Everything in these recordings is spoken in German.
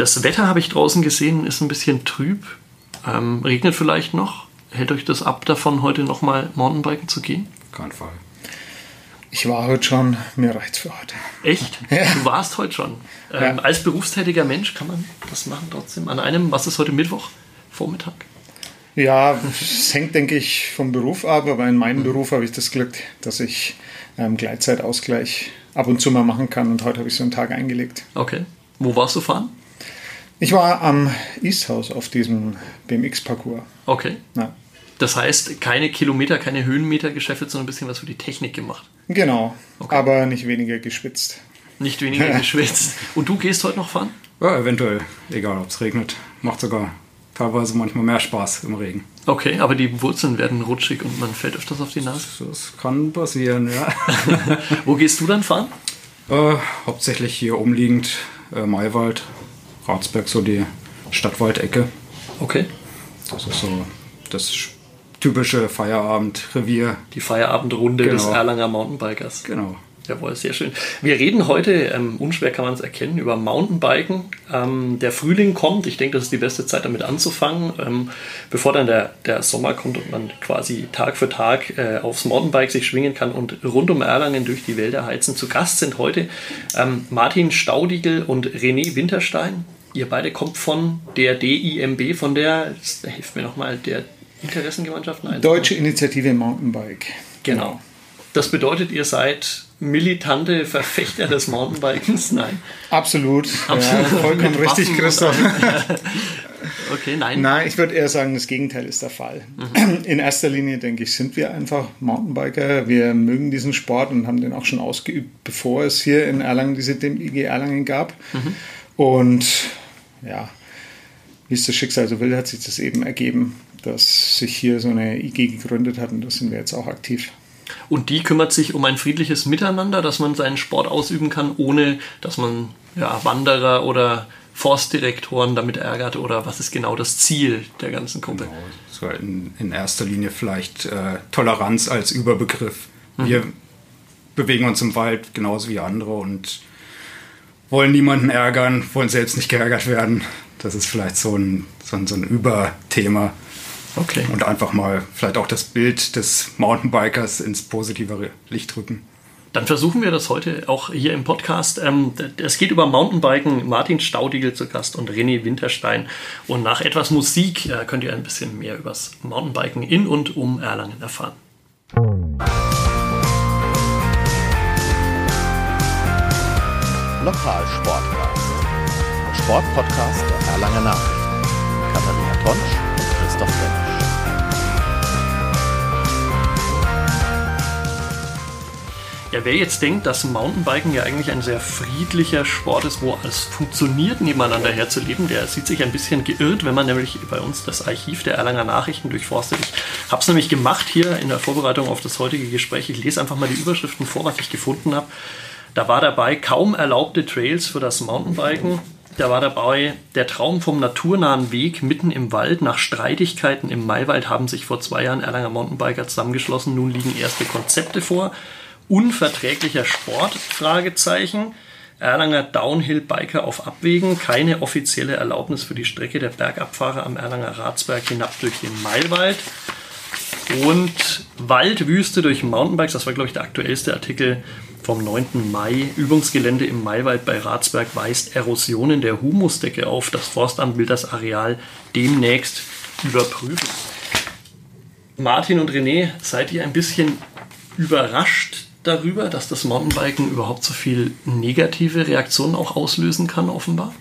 Das Wetter habe ich draußen gesehen, ist ein bisschen trüb. Ähm, regnet vielleicht noch. Hält euch das ab, davon heute nochmal Mountainbiken zu gehen? Kein Fall. Ich war heute schon, mir reicht's für heute. Echt? Ja. Du warst heute schon. Ähm, ja. Als berufstätiger Mensch kann man das machen trotzdem. An einem, was ist heute Mittwoch? Vormittag? Ja, es hängt, denke ich, vom Beruf ab, aber in meinem mhm. Beruf habe ich das Glück, dass ich ähm, Gleitzeitausgleich ab und zu mal machen kann und heute habe ich so einen Tag eingelegt. Okay. Wo warst du fahren? Ich war am Easthouse auf diesem BMX-Parcours. Okay. Ja. Das heißt, keine Kilometer, keine Höhenmeter geschäffelt, sondern ein bisschen was für die Technik gemacht. Genau, okay. aber nicht weniger geschwitzt. Nicht weniger geschwitzt. Und du gehst heute noch fahren? Ja, eventuell. Egal, ob es regnet. Macht sogar teilweise manchmal mehr Spaß im Regen. Okay, aber die Wurzeln werden rutschig und man fällt öfters auf die Nase? Das kann passieren, ja. Wo gehst du dann fahren? Äh, hauptsächlich hier umliegend äh, Maywald, Ratsberg, so die Stadtwaldecke. Okay. Das ist so das typische Feierabendrevier. Die Feierabendrunde genau. des Erlanger Mountainbikers. Genau. Jawohl, sehr schön. Wir reden heute, ähm, unschwer kann man es erkennen, über Mountainbiken. Ähm, der Frühling kommt. Ich denke, das ist die beste Zeit, damit anzufangen, ähm, bevor dann der, der Sommer kommt und man quasi Tag für Tag äh, aufs Mountainbike sich schwingen kann und rund um Erlangen durch die Wälder heizen. Zu Gast sind heute ähm, Martin Staudigel und René Winterstein. Ihr beide kommt von der DIMB, von der, hilft mir nochmal, der Interessengemeinschaft? Nein, Deutsche Initiative Mountainbike. Genau. Das bedeutet, ihr seid militante Verfechter des Mountainbikens? Nein. Absolut. Absolut. Ja, vollkommen richtig, Christoph. okay, nein. Nein, ich würde eher sagen, das Gegenteil ist der Fall. Mhm. In erster Linie, denke ich, sind wir einfach Mountainbiker. Wir mögen diesen Sport und haben den auch schon ausgeübt, bevor es hier in Erlangen diese IG Erlangen gab. Mhm. Und ja, wie es das Schicksal so will, hat sich das eben ergeben, dass sich hier so eine IG gegründet hat und da sind wir jetzt auch aktiv. Und die kümmert sich um ein friedliches Miteinander, dass man seinen Sport ausüben kann, ohne dass man ja, Wanderer oder Forstdirektoren damit ärgert oder was ist genau das Ziel der ganzen Gruppe? Genau. So in, in, erster Linie vielleicht äh, Toleranz als Überbegriff. Mhm. Wir bewegen uns im Wald genauso wie andere und wollen niemanden ärgern, wollen selbst nicht geärgert werden. Das ist vielleicht so ein, so ein, so ein Überthema. Okay. Und einfach mal vielleicht auch das Bild des Mountainbikers ins positivere Licht rücken. Dann versuchen wir das heute auch hier im Podcast. Ähm, es geht über Mountainbiken. Martin Staudigel zu Gast und René Winterstein. Und nach etwas Musik äh, könnt ihr ein bisschen mehr über das Mountainbiken in und um Erlangen erfahren. Lokalsportcast. Sportpodcast der Erlanger Nachrichten. Katharina Tonsch und Christoph Brenner. Ja, wer jetzt denkt, dass Mountainbiken ja eigentlich ein sehr friedlicher Sport ist, wo alles funktioniert, nebeneinander herzuleben, der sieht sich ein bisschen geirrt, wenn man nämlich bei uns das Archiv der Erlanger Nachrichten durchforstet. Ich habe es nämlich gemacht hier in der Vorbereitung auf das heutige Gespräch. Ich lese einfach mal die Überschriften vor, was ich gefunden habe. Da war dabei kaum erlaubte Trails für das Mountainbiken. Da war dabei der Traum vom naturnahen Weg mitten im Wald. Nach Streitigkeiten im Maiwald haben sich vor zwei Jahren Erlanger Mountainbiker zusammengeschlossen. Nun liegen erste Konzepte vor unverträglicher Sport? Fragezeichen. Erlanger Downhill-Biker auf Abwägen, keine offizielle Erlaubnis für die Strecke der Bergabfahrer am Erlanger Ratsberg hinab durch den Mailwald. Und Waldwüste durch Mountainbikes, das war glaube ich der aktuellste Artikel vom 9. Mai. Übungsgelände im Maiwald bei Ratsberg weist Erosionen der Humusdecke auf. Das Forstamt will das Areal demnächst überprüfen. Martin und René, seid ihr ein bisschen überrascht darüber, dass das Mountainbiken überhaupt so viel negative Reaktionen auch auslösen kann, offenbar?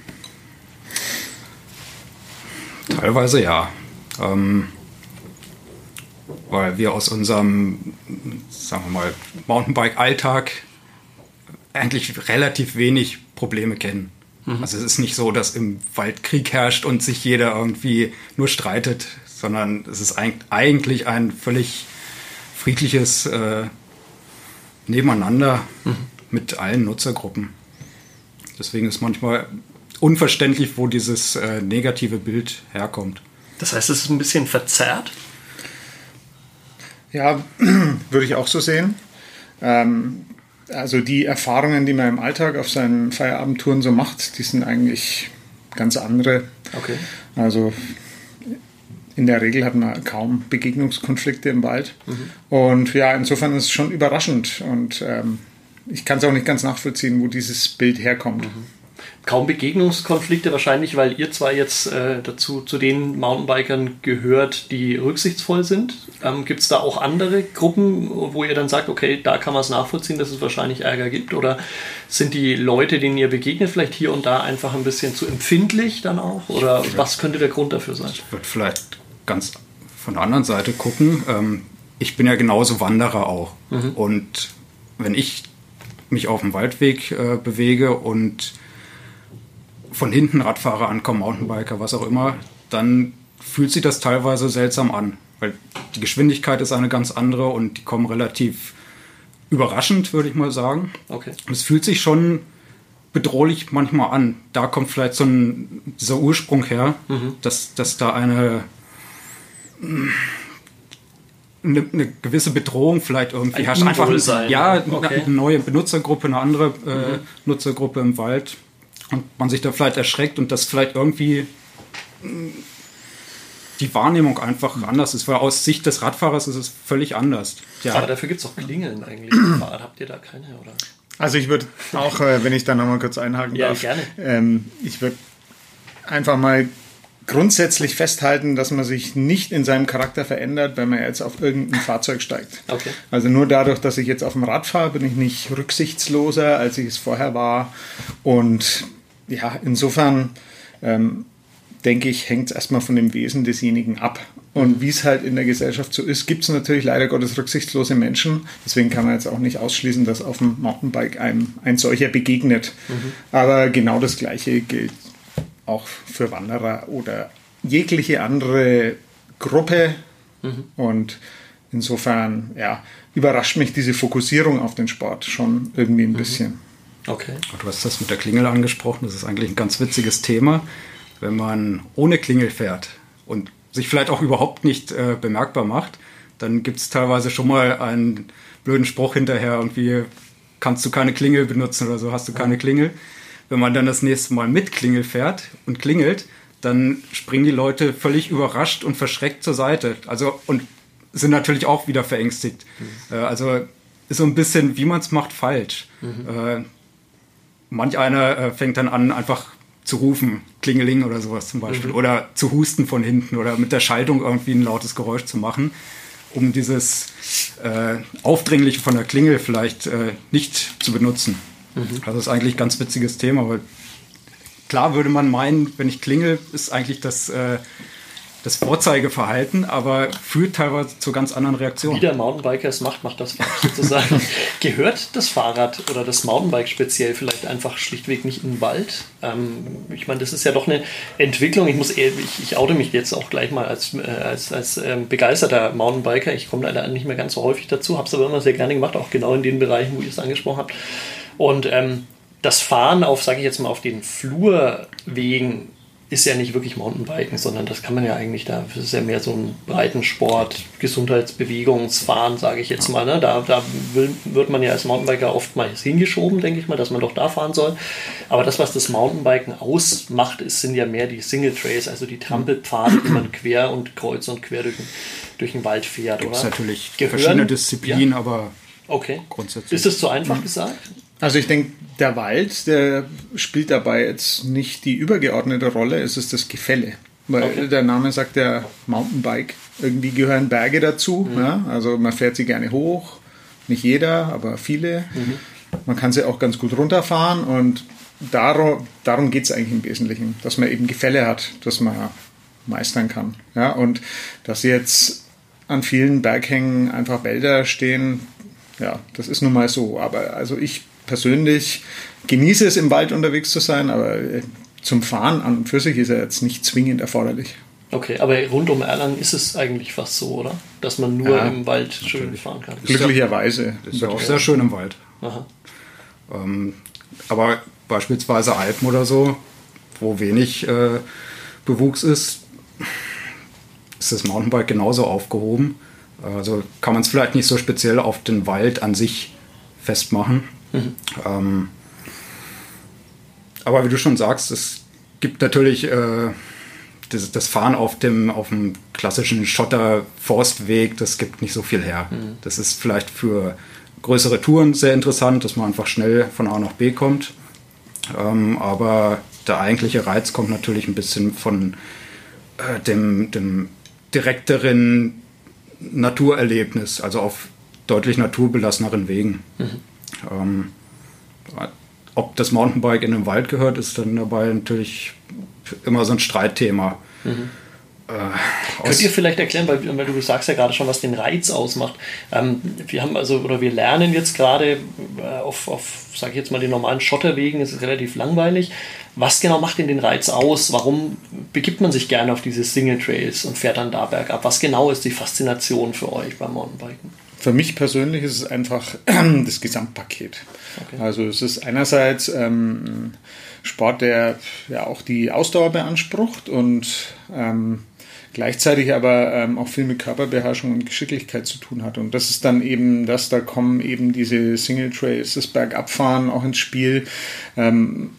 Teilweise ja. Ähm, weil wir aus unserem, sagen wir mal, Mountainbike-Alltag eigentlich relativ wenig Probleme kennen. Mhm. Also es ist nicht so, dass im Wald Krieg herrscht und sich jeder irgendwie nur streitet, sondern es ist eigentlich ein völlig friedliches äh, nebeneinander mhm. mit allen Nutzergruppen. Deswegen ist manchmal unverständlich, wo dieses äh, negative Bild herkommt. Das heißt, es ist ein bisschen verzerrt? Ja, würde ich auch so sehen. Ähm, also die Erfahrungen, die man im Alltag auf seinen Feierabendtouren so macht, die sind eigentlich ganz andere. Okay. Also in der Regel hat man kaum Begegnungskonflikte im Wald. Mhm. Und ja, insofern ist es schon überraschend. Und ähm, ich kann es auch nicht ganz nachvollziehen, wo dieses Bild herkommt. Mhm. Kaum Begegnungskonflikte wahrscheinlich, weil ihr zwar jetzt äh, dazu zu den Mountainbikern gehört, die rücksichtsvoll sind. Ähm, gibt es da auch andere Gruppen, wo ihr dann sagt, okay, da kann man es nachvollziehen, dass es wahrscheinlich Ärger gibt? Oder sind die Leute, denen ihr begegnet, vielleicht hier und da einfach ein bisschen zu empfindlich dann auch? Oder was könnte der Grund dafür sein? Ich würde vielleicht ganz von der anderen Seite gucken. Ähm, ich bin ja genauso Wanderer auch. Und wenn ich mich auf dem Waldweg äh, bewege und von hinten Radfahrer ankommen, Mountainbiker, was auch immer, dann fühlt sich das teilweise seltsam an. Weil die Geschwindigkeit ist eine ganz andere und die kommen relativ überraschend, würde ich mal sagen. Okay. Es fühlt sich schon bedrohlich manchmal an. Da kommt vielleicht so ein, dieser Ursprung her, dass, dass da eine, eine, eine gewisse Bedrohung vielleicht irgendwie Ein herrscht. Einfach ja, eine, Okay. eine neue Benutzergruppe, eine andere äh, Nutzergruppe im Wald und man sich da vielleicht erschreckt und das vielleicht irgendwie mh, die Wahrnehmung einfach anders ist, weil aus Sicht des Radfahrers ist es völlig anders. Ja, Aber dafür gibt es auch Klingeln eigentlich. Fahrrad. Habt ihr da keine? Oder? Also ich würde auch, äh, wenn ich da nochmal kurz einhaken Ja, darf, gerne. Ähm, ich würde einfach mal grundsätzlich festhalten, dass man sich nicht in seinem Charakter verändert, wenn man jetzt auf irgendein Fahrzeug steigt. Okay. Also nur dadurch, dass ich jetzt auf dem Rad fahre, bin ich nicht rücksichtsloser, als ich es vorher war. Und ja, insofern ähm, denke ich, hängt es erstmal von dem Wesen desjenigen ab. Und wie es halt in der Gesellschaft so ist, gibt es natürlich leider Gottes rücksichtslose Menschen. Deswegen kann man jetzt auch nicht ausschließen, dass auf dem Mountainbike einem ein solcher begegnet. Aber genau das Gleiche gilt auch für Wanderer oder jegliche andere Gruppe. Und insofern, ja, überrascht mich diese Fokussierung auf den Sport schon irgendwie ein bisschen. Okay. Du hast das mit der Klingel angesprochen. Das ist eigentlich ein ganz witziges Thema. Wenn man ohne Klingel fährt und sich vielleicht auch überhaupt nicht äh, bemerkbar macht, dann gibt es teilweise schon mal einen blöden Spruch hinterher, irgendwie kannst du keine Klingel benutzen oder so, hast du keine Klingel. Wenn man dann das nächste Mal mit Klingel fährt und klingelt, dann springen die Leute völlig überrascht und verschreckt zur Seite. Also und sind natürlich auch wieder verängstigt. Äh, also ist so ein bisschen, wie man es macht, falsch. Äh, manch einer äh, fängt dann an, einfach zu rufen, Klingeling oder sowas zum Beispiel, oder zu husten von hinten oder mit der Schaltung irgendwie ein lautes Geräusch zu machen, um dieses äh, Aufdringliche von der Klingel vielleicht äh, nicht zu benutzen. Also das ist eigentlich ein ganz witziges Thema, weil klar würde man meinen, wenn ich klingel, ist eigentlich das, äh, das Vorzeigeverhalten, aber führt teilweise zu ganz anderen Reaktionen. Wie der Mountainbiker es macht, macht das sozusagen. Gehört das Fahrrad oder das Mountainbike speziell vielleicht einfach schlichtweg nicht in den Wald? Ähm, ich meine, das ist ja doch eine Entwicklung. Ich muss eher, ich, ich oute mich jetzt auch gleich mal als, äh, als, als ähm, begeisterter Mountainbiker. Ich komme leider nicht mehr ganz so häufig dazu, habe es aber immer sehr gerne gemacht, auch genau in den Bereichen, wo ihr es angesprochen habt. Und ähm, das Fahren auf, sage ich jetzt mal, auf den Flurwegen ist ja nicht wirklich Mountainbiken, sondern das kann man ja eigentlich da, das ist ja mehr so ein Breitensport, Gesundheitsbewegungsfahren, sage ich jetzt mal. Ne? Da, da will, wird man ja als Mountainbiker oftmals hingeschoben, denke ich mal, dass man doch da fahren soll. Aber das, was das Mountainbiken ausmacht, ist, sind ja mehr die Single Trails, also die Trampelpfade, die man quer und kreuz und quer durch, den- durch den Wald fährt, Gibt es oder? natürlich Gehören- verschiedene Disziplinen, Ja. aber Okay. grundsätzlich. Ist das zu einfach gesagt? Also ich denke, der Wald, der spielt dabei jetzt nicht die übergeordnete Rolle, es ist das Gefälle. Weil Okay. der Name sagt ja Mountainbike. Irgendwie gehören Berge dazu. Ja? Also man fährt sie gerne hoch. Nicht jeder, aber viele. Man kann sie auch ganz gut runterfahren und darum, darum geht es eigentlich im Wesentlichen, dass man eben Gefälle hat, das man meistern kann. Ja? Und dass jetzt an vielen Berghängen einfach Wälder stehen, ja, das ist nun mal so. Aber also ich persönlich genieße es, im Wald unterwegs zu sein, aber äh, zum Fahren an und für sich ist er jetzt nicht zwingend erforderlich. Okay, aber rund um Erlangen ist es eigentlich fast so, oder? Dass man nur Ja, im Wald schön fahren kann. Glücklicherweise. ist ja auch sehr schön im Wald. Aha. Ähm, aber beispielsweise Alpen oder so, wo wenig äh, Bewuchs ist, ist das Mountainbike genauso aufgehoben. Also kann man es vielleicht nicht so speziell auf den Wald an sich festmachen. Ähm, aber wie du schon sagst, es gibt natürlich äh, das, das, Fahren auf dem, auf dem klassischen Schotter-Forstweg, das gibt nicht so viel her. Mhm. Das ist vielleicht für größere Touren sehr interessant, dass man einfach schnell von A nach B kommt. Ähm, aber der eigentliche Reiz kommt natürlich ein bisschen von äh, dem, dem direkteren Naturerlebnis, also auf deutlich naturbelasseneren Wegen. Mhm. Ähm, ob das Mountainbike in den Wald gehört, ist dann dabei natürlich immer so ein Streitthema. Mhm. Äh, Könnt ihr vielleicht erklären, weil, weil, du sagst ja gerade schon, was den Reiz ausmacht. Ähm, wir haben also, oder wir lernen jetzt gerade äh, auf, auf sage ich jetzt mal, den normalen Schotterwegen, es ist relativ langweilig. Was genau macht denn den Reiz aus? Warum begibt man sich gerne auf diese Single Trails und fährt dann da bergab? Was genau ist die Faszination für euch beim Mountainbiken? Für mich persönlich ist es einfach das Gesamtpaket. Okay. Also es ist einerseits ähm, Sport, der ja auch die Ausdauer beansprucht und ähm, gleichzeitig aber ähm, auch viel mit Körperbeherrschung und Geschicklichkeit zu tun hat. Und das ist dann eben das, da kommen eben diese Single Trails, das Bergabfahren auch ins Spiel. Ähm,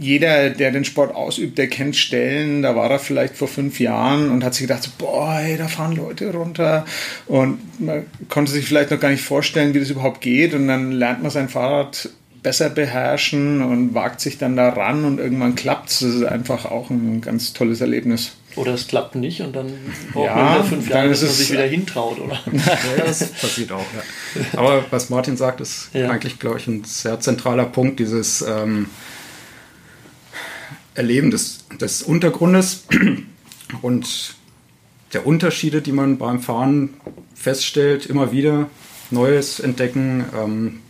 jeder, der den Sport ausübt, der kennt Stellen, da war er vielleicht vor fünf Jahren und hat sich gedacht, boah, ey, da fahren Leute runter und man konnte sich vielleicht noch gar nicht vorstellen, wie das überhaupt geht und dann lernt man sein Fahrrad besser beherrschen und wagt sich dann da ran und irgendwann klappt es. Das ist einfach auch ein ganz tolles Erlebnis. Oder es klappt nicht und dann braucht ja, man wieder fünf Jahre, bis man sich wieder hintraut, oder? ja, das passiert auch, ja. Aber was Martin sagt, ist ja. eigentlich, glaube ich, ein sehr zentraler Punkt, dieses ähm, Erleben des, des Untergrundes und der Unterschiede, die man beim Fahren feststellt, immer wieder Neues entdecken ähm,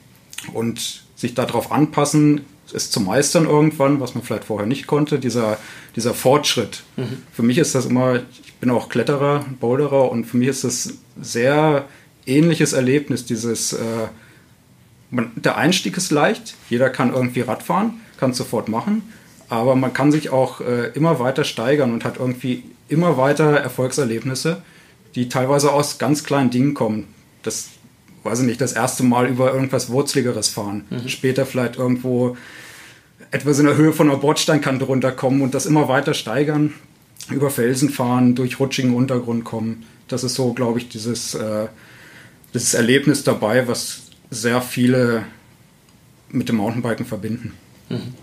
und sich darauf anpassen, es zu meistern irgendwann, was man vielleicht vorher nicht konnte, dieser, dieser Fortschritt. Mhm. Für mich ist das immer, ich bin auch Kletterer, Boulderer und für mich ist das sehr ähnliches Erlebnis, dieses, äh, man, der Einstieg ist leicht, jeder kann irgendwie Radfahren, kann es sofort machen, aber man kann sich auch äh, immer weiter steigern und hat irgendwie immer weiter Erfolgserlebnisse, die teilweise aus ganz kleinen Dingen kommen. Das weiß ich nicht, das erste Mal über irgendwas Wurzeligeres fahren. Mhm. Später vielleicht irgendwo etwas in der Höhe von einer Bordsteinkante runterkommen und das immer weiter steigern, über Felsen fahren, durch rutschigen Untergrund kommen. Das ist so, glaube ich, dieses, äh, dieses Erlebnis dabei, was sehr viele mit dem Mountainbiken verbinden. Mhm.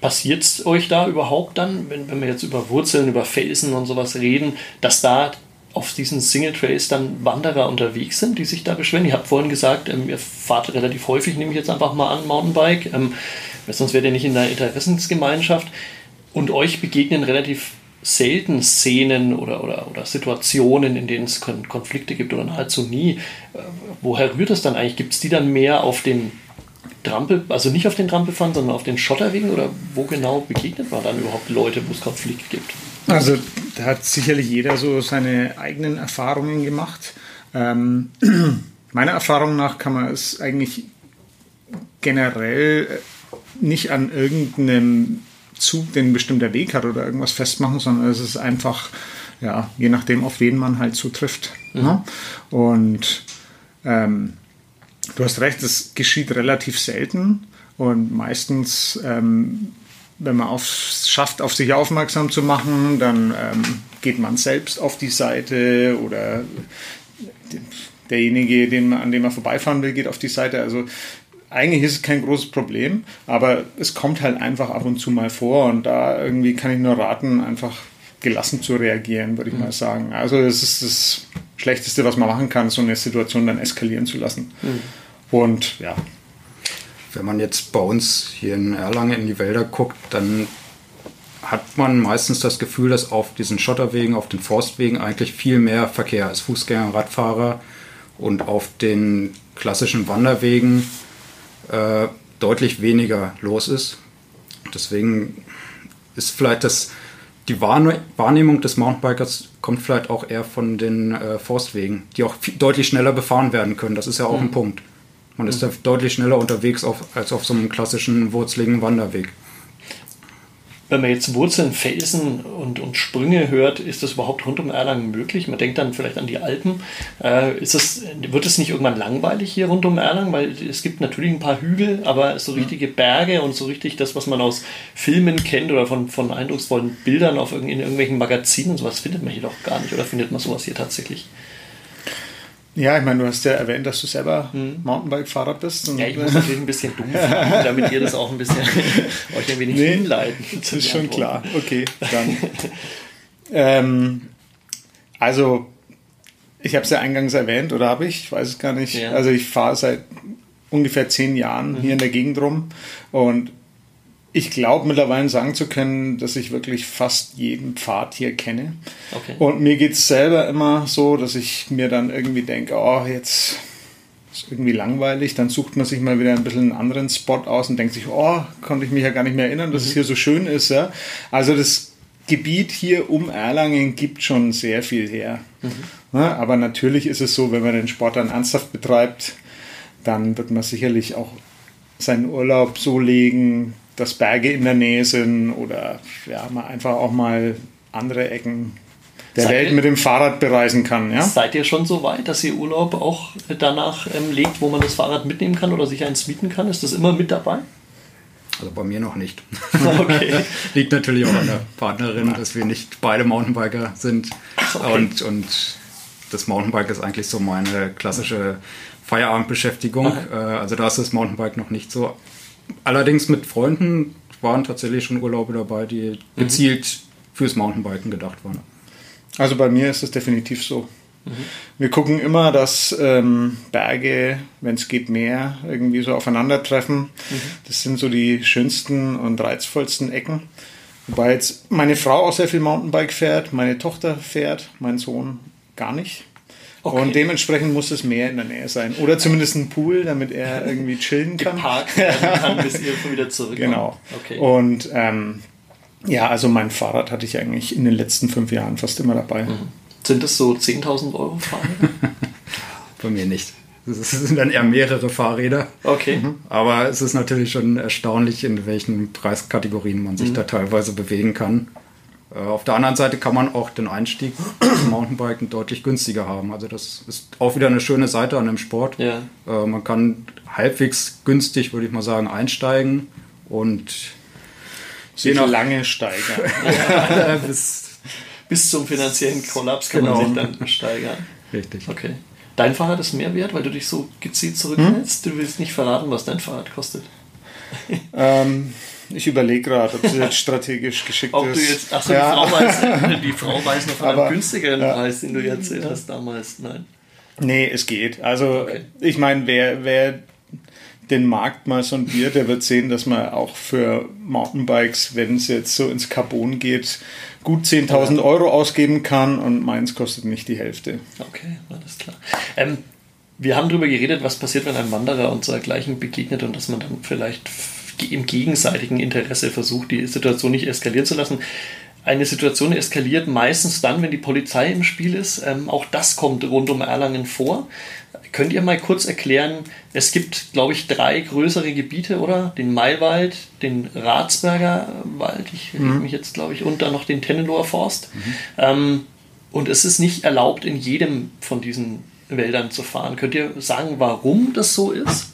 Passiert es euch da überhaupt dann, wenn, wenn wir jetzt über Wurzeln, über Felsen und sowas reden, dass da auf diesen Single Trails dann Wanderer unterwegs sind, die sich da beschweren. Ihr habt vorhin gesagt, ähm, ihr fahrt relativ häufig, nehme ich jetzt einfach mal an, Mountainbike. Ähm, sonst wärt ihr nicht in der Interessensgemeinschaft. Und euch begegnen relativ selten Szenen oder, oder, oder Situationen, in denen es Konflikte gibt oder nahezu nie. Äh, woher rührt das dann eigentlich? Gibt es die dann mehr auf den Trampel, also nicht auf den Trampelfahren, sondern auf den Schotterwegen? Oder wo genau begegnet man dann überhaupt Leute, wo es Konflikte gibt? Also da hat sicherlich jeder so seine eigenen Erfahrungen gemacht. Ähm, meiner Erfahrung nach kann man es eigentlich generell äh, nicht an irgendeinem Zug, den ein bestimmter Weg hat oder irgendwas festmachen, sondern es ist einfach, ja, je nachdem, auf wen man halt so trifft. Mhm. Ne? Und ähm, du hast recht, es geschieht relativ selten und meistens ähm, wenn man es schafft, auf sich aufmerksam zu machen, dann ähm, geht man selbst auf die Seite oder derjenige, den man, an dem man vorbeifahren will, geht auf die Seite. Also eigentlich ist es kein großes Problem, aber es kommt halt einfach ab und zu mal vor und da irgendwie kann ich nur raten, einfach gelassen zu reagieren, würde ich mhm. mal sagen. Also es ist das Schlechteste, was man machen kann, so eine Situation dann eskalieren zu lassen. Mhm. Und ja, wenn man jetzt bei uns hier in Erlangen in die Wälder guckt, dann hat man meistens das Gefühl, dass auf diesen Schotterwegen, auf den Forstwegen eigentlich viel mehr Verkehr ist, Fußgänger, Radfahrer und auf den klassischen Wanderwegen äh, deutlich weniger los ist. Deswegen ist vielleicht das, die Wahrnehmung des Mountainbikers kommt vielleicht auch eher von den äh, Forstwegen, die auch viel, deutlich schneller befahren werden können. Das ist ja auch mhm. ein Punkt. Man ist da deutlich schneller unterwegs auf, als auf so einem klassischen wurzeligen Wanderweg. Wenn man jetzt Wurzeln, Felsen und, und Sprünge hört, ist das überhaupt rund um Erlangen möglich? Man denkt dann vielleicht an die Alpen. Äh, ist das, wird es nicht irgendwann langweilig hier rund um Erlangen? Weil es gibt natürlich ein paar Hügel, aber so richtige Berge und so richtig das, was man aus Filmen kennt oder von, von eindrucksvollen Bildern auf in irgendwelchen Magazinen und sowas, findet man hier doch gar nicht. Oder findet man sowas hier tatsächlich? Ja, ich meine, du hast ja erwähnt, dass du selber hm. Mountainbike-Fahrer bist. ja, ich muss natürlich ein bisschen dumm fragen, damit ihr das auch ein bisschen euch ein wenig nee, hinleiten. Das ist schon klar. Okay, dann. ähm, also, ich habe es ja eingangs erwähnt, oder habe ich? Ich weiß es gar nicht. Ja. Also, ich fahre seit ungefähr zehn Jahren mhm. hier in der Gegend rum und ich glaube mittlerweile sagen zu können, dass ich wirklich fast jeden Pfad hier kenne. Okay. Und mir geht es selber immer so, dass ich mir dann irgendwie denke, oh, jetzt ist irgendwie langweilig. Dann sucht man sich mal wieder ein bisschen einen anderen Spot aus und denkt sich, oh, konnte ich mich ja gar nicht mehr erinnern, dass mhm. es hier so schön ist. Ja? Also das Gebiet hier um Erlangen gibt schon sehr viel her. Mhm. Ja, aber natürlich ist es so, wenn man den Sport dann ernsthaft betreibt, dann wird man sicherlich auch seinen Urlaub so legen, dass Berge in der Nähe sind oder ja, man einfach auch mal andere Ecken der seid Welt ihr, mit dem Fahrrad bereisen kann. Ja? Seid ihr schon so weit, dass ihr Urlaub auch danach ähm, legt, wo man das Fahrrad mitnehmen kann oder sich eins mieten kann? Ist das immer mit dabei? Also bei mir noch nicht. Okay. Liegt natürlich auch an der Partnerin, dass wir nicht beide Mountainbiker sind. Okay. Und, und das Mountainbike ist eigentlich so meine klassische Feierabendbeschäftigung. Aha. Äh, also da ist das Mountainbike noch nicht so allerdings mit Freunden waren tatsächlich schon Urlaube dabei, die mhm. gezielt fürs Mountainbiken gedacht waren. Also bei mir ist es definitiv so. Mhm. Wir gucken immer, dass ähm, Berge, wenn es geht, mehr irgendwie so aufeinandertreffen. Mhm. Das sind so die schönsten und reizvollsten Ecken. Wobei jetzt meine Frau auch sehr viel Mountainbike fährt, meine Tochter fährt, mein Sohn gar nicht. Okay. Und dementsprechend muss es mehr in der Nähe sein. Oder zumindest ein Pool, damit er irgendwie chillen kann. Geparkt kann, bis ihr wieder zurück Genau. Okay. Und ähm, ja, also mein Fahrrad hatte ich eigentlich in den letzten fünf Jahren fast immer dabei. Mhm. Sind das so 10.000 Euro Fahrräder? Bei mir nicht. Es sind dann eher mehrere Fahrräder. Okay. Mhm. Aber es ist natürlich schon erstaunlich, in welchen Preiskategorien man sich mhm. da teilweise bewegen kann. Äh, auf der anderen Seite kann man auch den Einstieg zum Mountainbiken deutlich günstiger haben. Also das ist auch wieder eine schöne Seite an dem Sport. Ja. Äh, man kann halbwegs günstig, würde ich mal sagen, einsteigen und je nach lange steigern. ja, bis, bis zum finanziellen Kollaps kann genau. man sich dann steigern. Richtig. Okay. Dein Fahrrad ist mehr wert, weil du dich so gezielt zurückhältst. Hm? Du willst nicht verraten, was dein Fahrrad kostet. ähm, ich überlege gerade, ob es jetzt strategisch geschickt ob ist. Du jetzt, achso, ja. die, Frau weiß, die Frau weiß noch von Aber, einem günstigeren ja. Preis, den du erzählt hast damals. Nein. Nee, es geht. Also, okay. ich meine, wer, wer den Markt mal sondiert, der wird sehen, dass man auch für Mountainbikes, wenn es jetzt so ins Carbon geht, gut 10.000 ja. Euro ausgeben kann und meins kostet nicht die Hälfte. Okay, alles klar. Ähm, wir haben darüber geredet, was passiert, wenn ein Wanderer uns dergleichen begegnet und dass man dann vielleicht im gegenseitigen Interesse versucht, die Situation nicht eskalieren zu lassen. Eine Situation eskaliert meistens dann, wenn die Polizei im Spiel ist. Ähm, auch das kommt rund um Erlangen vor. Könnt ihr mal kurz erklären, es gibt, glaube ich, drei größere Gebiete, oder? Den Maywald, den Ratsberger Wald, ich mhm. mich jetzt, glaube ich, und dann noch den Tennenloher Forst. Mhm. Ähm, und es ist nicht erlaubt, in jedem von diesen Wäldern zu fahren. Könnt ihr sagen, warum das so ist?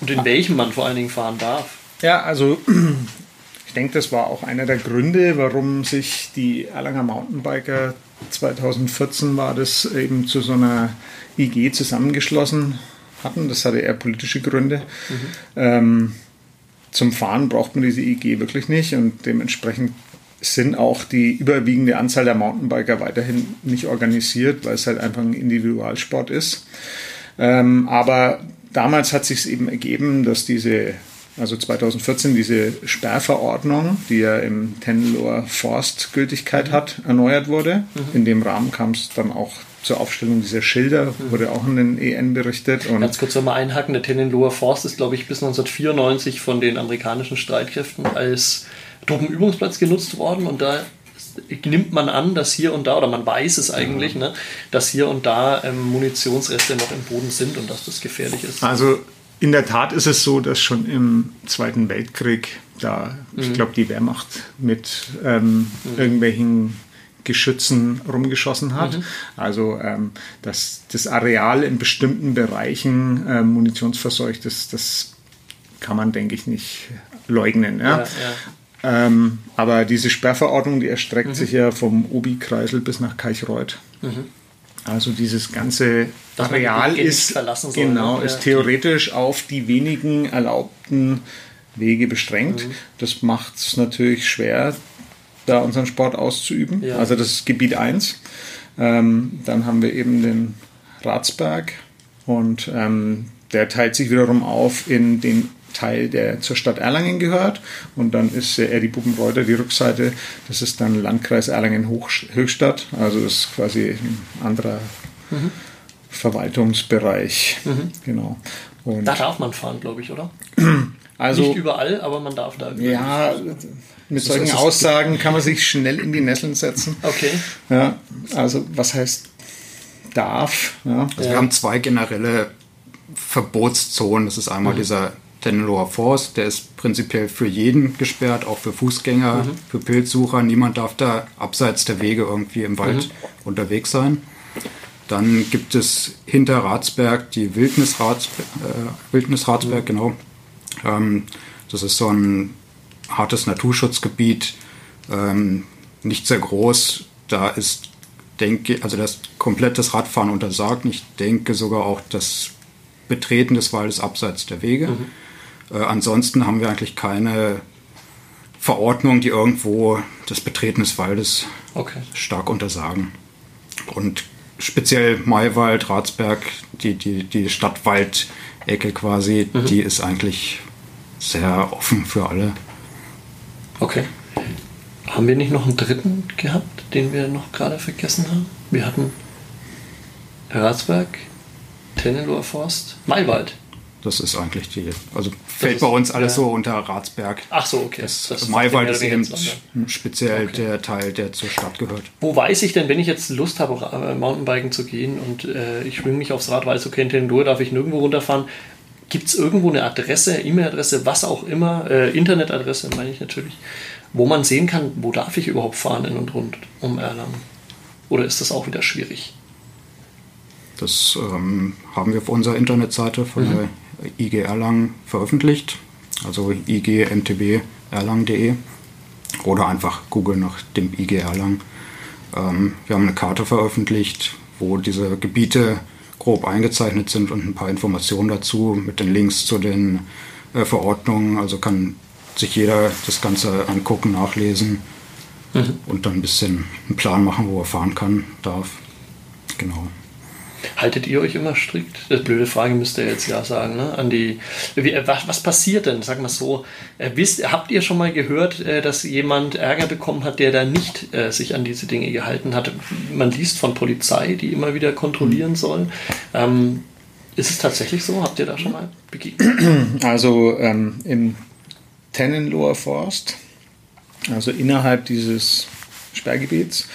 Und in welchem man vor allen Dingen fahren darf. Ja, also ich denke, das war auch einer der Gründe, warum sich die Erlanger Mountainbiker 2014 war das eben zu so einer IG zusammengeschlossen hatten. Das hatte eher politische Gründe. Mhm. Ähm, zum Fahren braucht man diese IG wirklich nicht und dementsprechend sind auch die überwiegende Anzahl der Mountainbiker weiterhin nicht organisiert, weil es halt einfach ein Individualsport ist. Ähm, aber damals hat sich es eben ergeben, dass diese, also 2014, diese Sperrverordnung, die ja im Tenloer Forst Gültigkeit hat, erneuert wurde. Mhm. In dem Rahmen kam es dann auch zur Aufstellung dieser Schilder, mhm. wurde auch in den EN berichtet. Und Ganz kurz nochmal einhaken, der Tenloer Forst ist, glaube ich, bis 1994 von den amerikanischen Streitkräften als Truppenübungsplatz genutzt worden und da nimmt man an, dass hier und da, oder man weiß es eigentlich, ja. ne, dass hier und da ähm, Munitionsreste noch im Boden sind und dass das gefährlich ist. Also in der Tat ist es so, dass schon im Zweiten Weltkrieg da, mhm. ich glaube, die Wehrmacht mit ähm, mhm. irgendwelchen Geschützen rumgeschossen hat. Mhm. Also ähm, dass das Areal in bestimmten Bereichen äh, munitionsverseucht ist, das kann man, denke ich, nicht leugnen. Ja? Ja, ja. Ähm, aber diese Sperrverordnung, die erstreckt mhm. sich ja vom Obi-Kreisel bis nach Kaichreuth. Mhm. Also dieses ganze Dass Areal ist, soll, genau, ne? ist theoretisch auf die wenigen erlaubten Wege beschränkt. Mhm. Das macht es natürlich schwer, da unseren Sport auszuüben. Ja. Also das ist Gebiet 1. Ähm, dann haben wir eben den Ratsberg und ähm, der teilt sich wiederum auf in den Teil, der zur Stadt Erlangen gehört. Und dann ist äh, die Buppenreuter, die Rückseite, das ist dann Landkreis Erlangen-Höchstadt. Also das ist quasi ein anderer mhm. Verwaltungsbereich. Mhm. Genau. Und da darf man fahren, glaube ich, oder? Also, Nicht überall, aber man darf da. Ja, mit solchen Aussagen kann man sich schnell in die Nesseln setzen. Okay. Ja, also was heißt darf? Ja. Also wir haben zwei generelle Verbotszonen. Das ist einmal mhm. dieser Tennelower Forst, der ist prinzipiell für jeden gesperrt, auch für Fußgänger, mhm. für Pilzsucher. Niemand darf da abseits der Wege irgendwie im Wald mhm. unterwegs sein. Dann gibt es hinter Ratsberg die Wildnisratsberg, äh, Wildnisratsberg mhm. genau. Ähm, das ist so ein hartes Naturschutzgebiet, ähm, nicht sehr groß. Da ist, denke also das komplettes Radfahren untersagt. Ich denke sogar auch das Betreten des Waldes abseits der Wege. Mhm. Äh, ansonsten haben wir eigentlich keine Verordnung, die irgendwo das Betreten des Waldes okay. stark untersagen. Und speziell Maiwald, Ratsberg, die, die, die Stadtwaldecke quasi, mhm. die ist eigentlich sehr offen für alle. Okay. Haben wir nicht noch einen dritten gehabt, den wir noch gerade vergessen haben? Wir hatten Ratsberg, Tennelower Forst, Maiwald. Das ist eigentlich die, also fällt ist, bei uns alles ja. so unter Ratsberg. Ach so, okay. Das, das Maiwald ist eben speziell okay. der Teil, der zur Stadt gehört. Wo weiß ich denn, wenn ich jetzt Lust habe, äh, Mountainbiken zu gehen und äh, ich schwinge mich aufs Rad, weiß, okay, in Tenendor darf ich nirgendwo runterfahren. Gibt es irgendwo eine Adresse, E-Mail-Adresse, was auch immer, äh, Internetadresse meine ich natürlich, wo man sehen kann, wo darf ich überhaupt fahren in und rund um Erlangen? Oder ist das auch wieder schwierig? Das ähm, haben wir auf unserer Internetseite von mhm. der IG Erlangen veröffentlicht, also igmtberlangen.de oder einfach Google nach dem IG Erlangen. Ähm, wir haben eine Karte veröffentlicht, wo diese Gebiete grob eingezeichnet sind und ein paar Informationen dazu mit den Links zu den äh, Verordnungen. Also kann sich jeder das Ganze angucken, nachlesen mhm. und dann ein bisschen einen Plan machen, wo er fahren kann, darf. Genau. Haltet ihr euch immer strikt? Das blöde Frage müsst ihr jetzt ja sagen. Ne? An die, wie, äh, was, was, passiert denn? Sag mal so. Äh, wisst, habt ihr schon mal gehört, äh, dass jemand Ärger bekommen hat, der da nicht äh, sich an diese Dinge gehalten hat? Man liest von Polizei, die immer wieder kontrollieren mhm. soll. Ähm, ist es tatsächlich so? Habt ihr da schon mal begegnet? Also ähm, im Tennenloher Forst, also innerhalb dieses Sperrgebiets,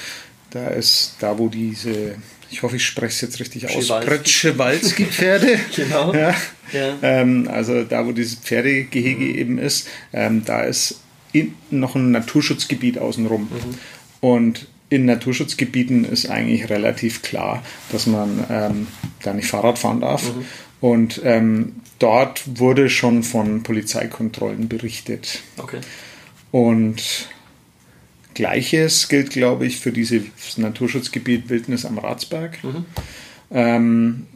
da ist da, wo diese ich hoffe, ich spreche es jetzt richtig aus, Pretschewalski-Pferde. genau. Ja. ja. Ähm, also da, wo dieses Pferdegehege mhm. eben ist, ähm, da ist in, noch ein Naturschutzgebiet außenrum. Mhm. Und in Naturschutzgebieten ist eigentlich relativ klar, dass man ähm, da nicht Fahrrad fahren darf. Mhm. Und ähm, dort wurde schon von Polizeikontrollen berichtet. Okay. Und Gleiches gilt, glaube ich, für dieses Naturschutzgebiet Wildnis am Ratsberg. Mhm. Ähm,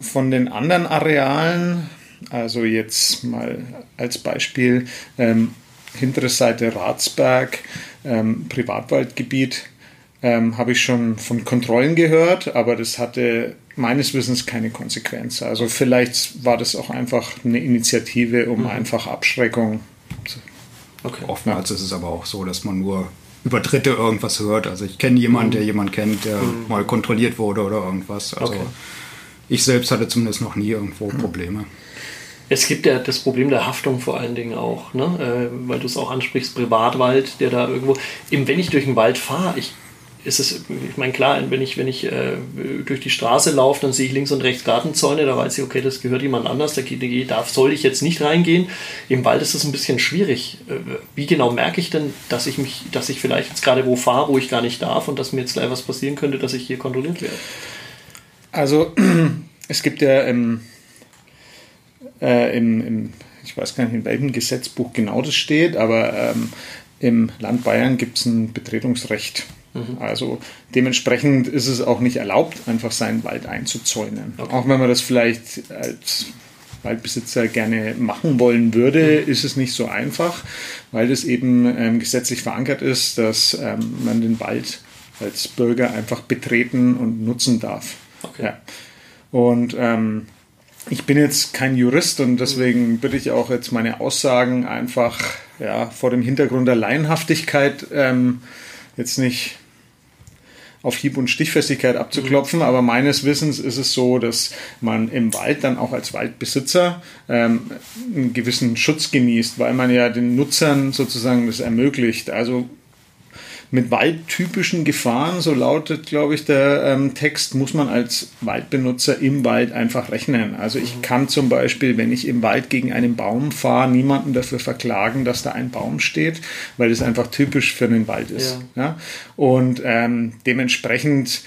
von den anderen Arealen, also jetzt mal als Beispiel, ähm, hintere Seite Ratsberg, ähm, Privatwaldgebiet, ähm, habe ich schon von Kontrollen gehört, aber das hatte meines Wissens keine Konsequenz. Also vielleicht war das auch einfach eine Initiative, um mhm. einfach Abschreckung zu Okay. Oftmals ist es aber auch so, dass man nur über Dritte irgendwas hört. Also ich kenne jemanden, der mhm. jemanden kennt, der mhm. mal kontrolliert wurde oder irgendwas. Also okay. ich selbst hatte zumindest noch nie irgendwo mhm. Probleme. Es gibt ja das Problem der Haftung vor allen Dingen auch, ne? Äh, weil du es auch ansprichst, Privatwald, der da irgendwo. Eben wenn ich durch den Wald fahre, ich ist es, ich meine, klar, wenn ich, wenn ich äh, durch die Straße laufe, dann sehe ich links und rechts Gartenzäune, da weiß ich, okay, das gehört jemand anders, da darf, soll ich jetzt nicht reingehen. Im Wald ist das ein bisschen schwierig. Äh, wie genau merke ich denn, dass ich mich, dass ich vielleicht jetzt gerade wo fahre, wo ich gar nicht darf und dass mir jetzt gleich was passieren könnte, dass ich hier kontrolliert werde? Also es gibt ja im, äh, im, im, ich weiß gar nicht, in welchem Gesetzbuch genau das steht, aber ähm, im Land Bayern gibt es ein Betretungsrecht. Mhm. Also dementsprechend ist es auch nicht erlaubt, einfach seinen Wald einzuzäunen. Okay. Auch wenn man das vielleicht als Waldbesitzer gerne machen wollen würde, mhm. ist es nicht so einfach, weil es eben ähm, gesetzlich verankert ist, dass ähm, man den Wald als Bürger einfach betreten und nutzen darf. Okay. Ja. Und ähm, ich bin jetzt kein Jurist und deswegen bitte ich auch jetzt meine Aussagen einfach ja, vor dem Hintergrund der Laienhaftigkeit ähm, jetzt nicht auf Hieb- und Stichfestigkeit abzuklopfen, aber meines Wissens ist es so, dass man im Wald dann auch als Waldbesitzer ähm, einen gewissen Schutz genießt, weil man ja den Nutzern sozusagen das ermöglicht. Also mit waldtypischen Gefahren, so lautet, glaube ich, der ähm, Text, muss man als Waldbenutzer im Wald einfach rechnen. Also ich mhm. kann zum Beispiel, wenn ich im Wald gegen einen Baum fahre, niemanden dafür verklagen, dass da ein Baum steht, weil das einfach typisch für einen Wald ist. Ja. ja? Und ähm, dementsprechend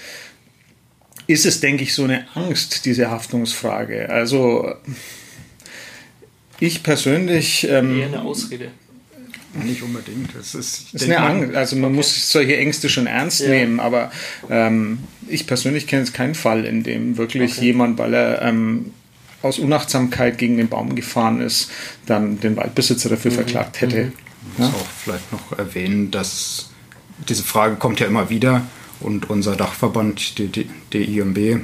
ist es, denke ich, so eine Angst, diese Haftungsfrage. Also ich persönlich. Ähm, Eher eine Ausrede. Nicht unbedingt. Das ist, ist eine Angst. Also man okay. muss solche Ängste schon ernst ja. nehmen, aber ähm, ich persönlich kenne jetzt keinen Fall, in dem wirklich okay. jemand, weil er ähm, aus Unachtsamkeit gegen den Baum gefahren ist, dann den Waldbesitzer dafür mhm. verklagt hätte. Mhm. Ich muss ja? auch vielleicht noch erwähnen, dass diese Frage kommt ja immer wieder und unser Dachverband, die, die IMB, äh,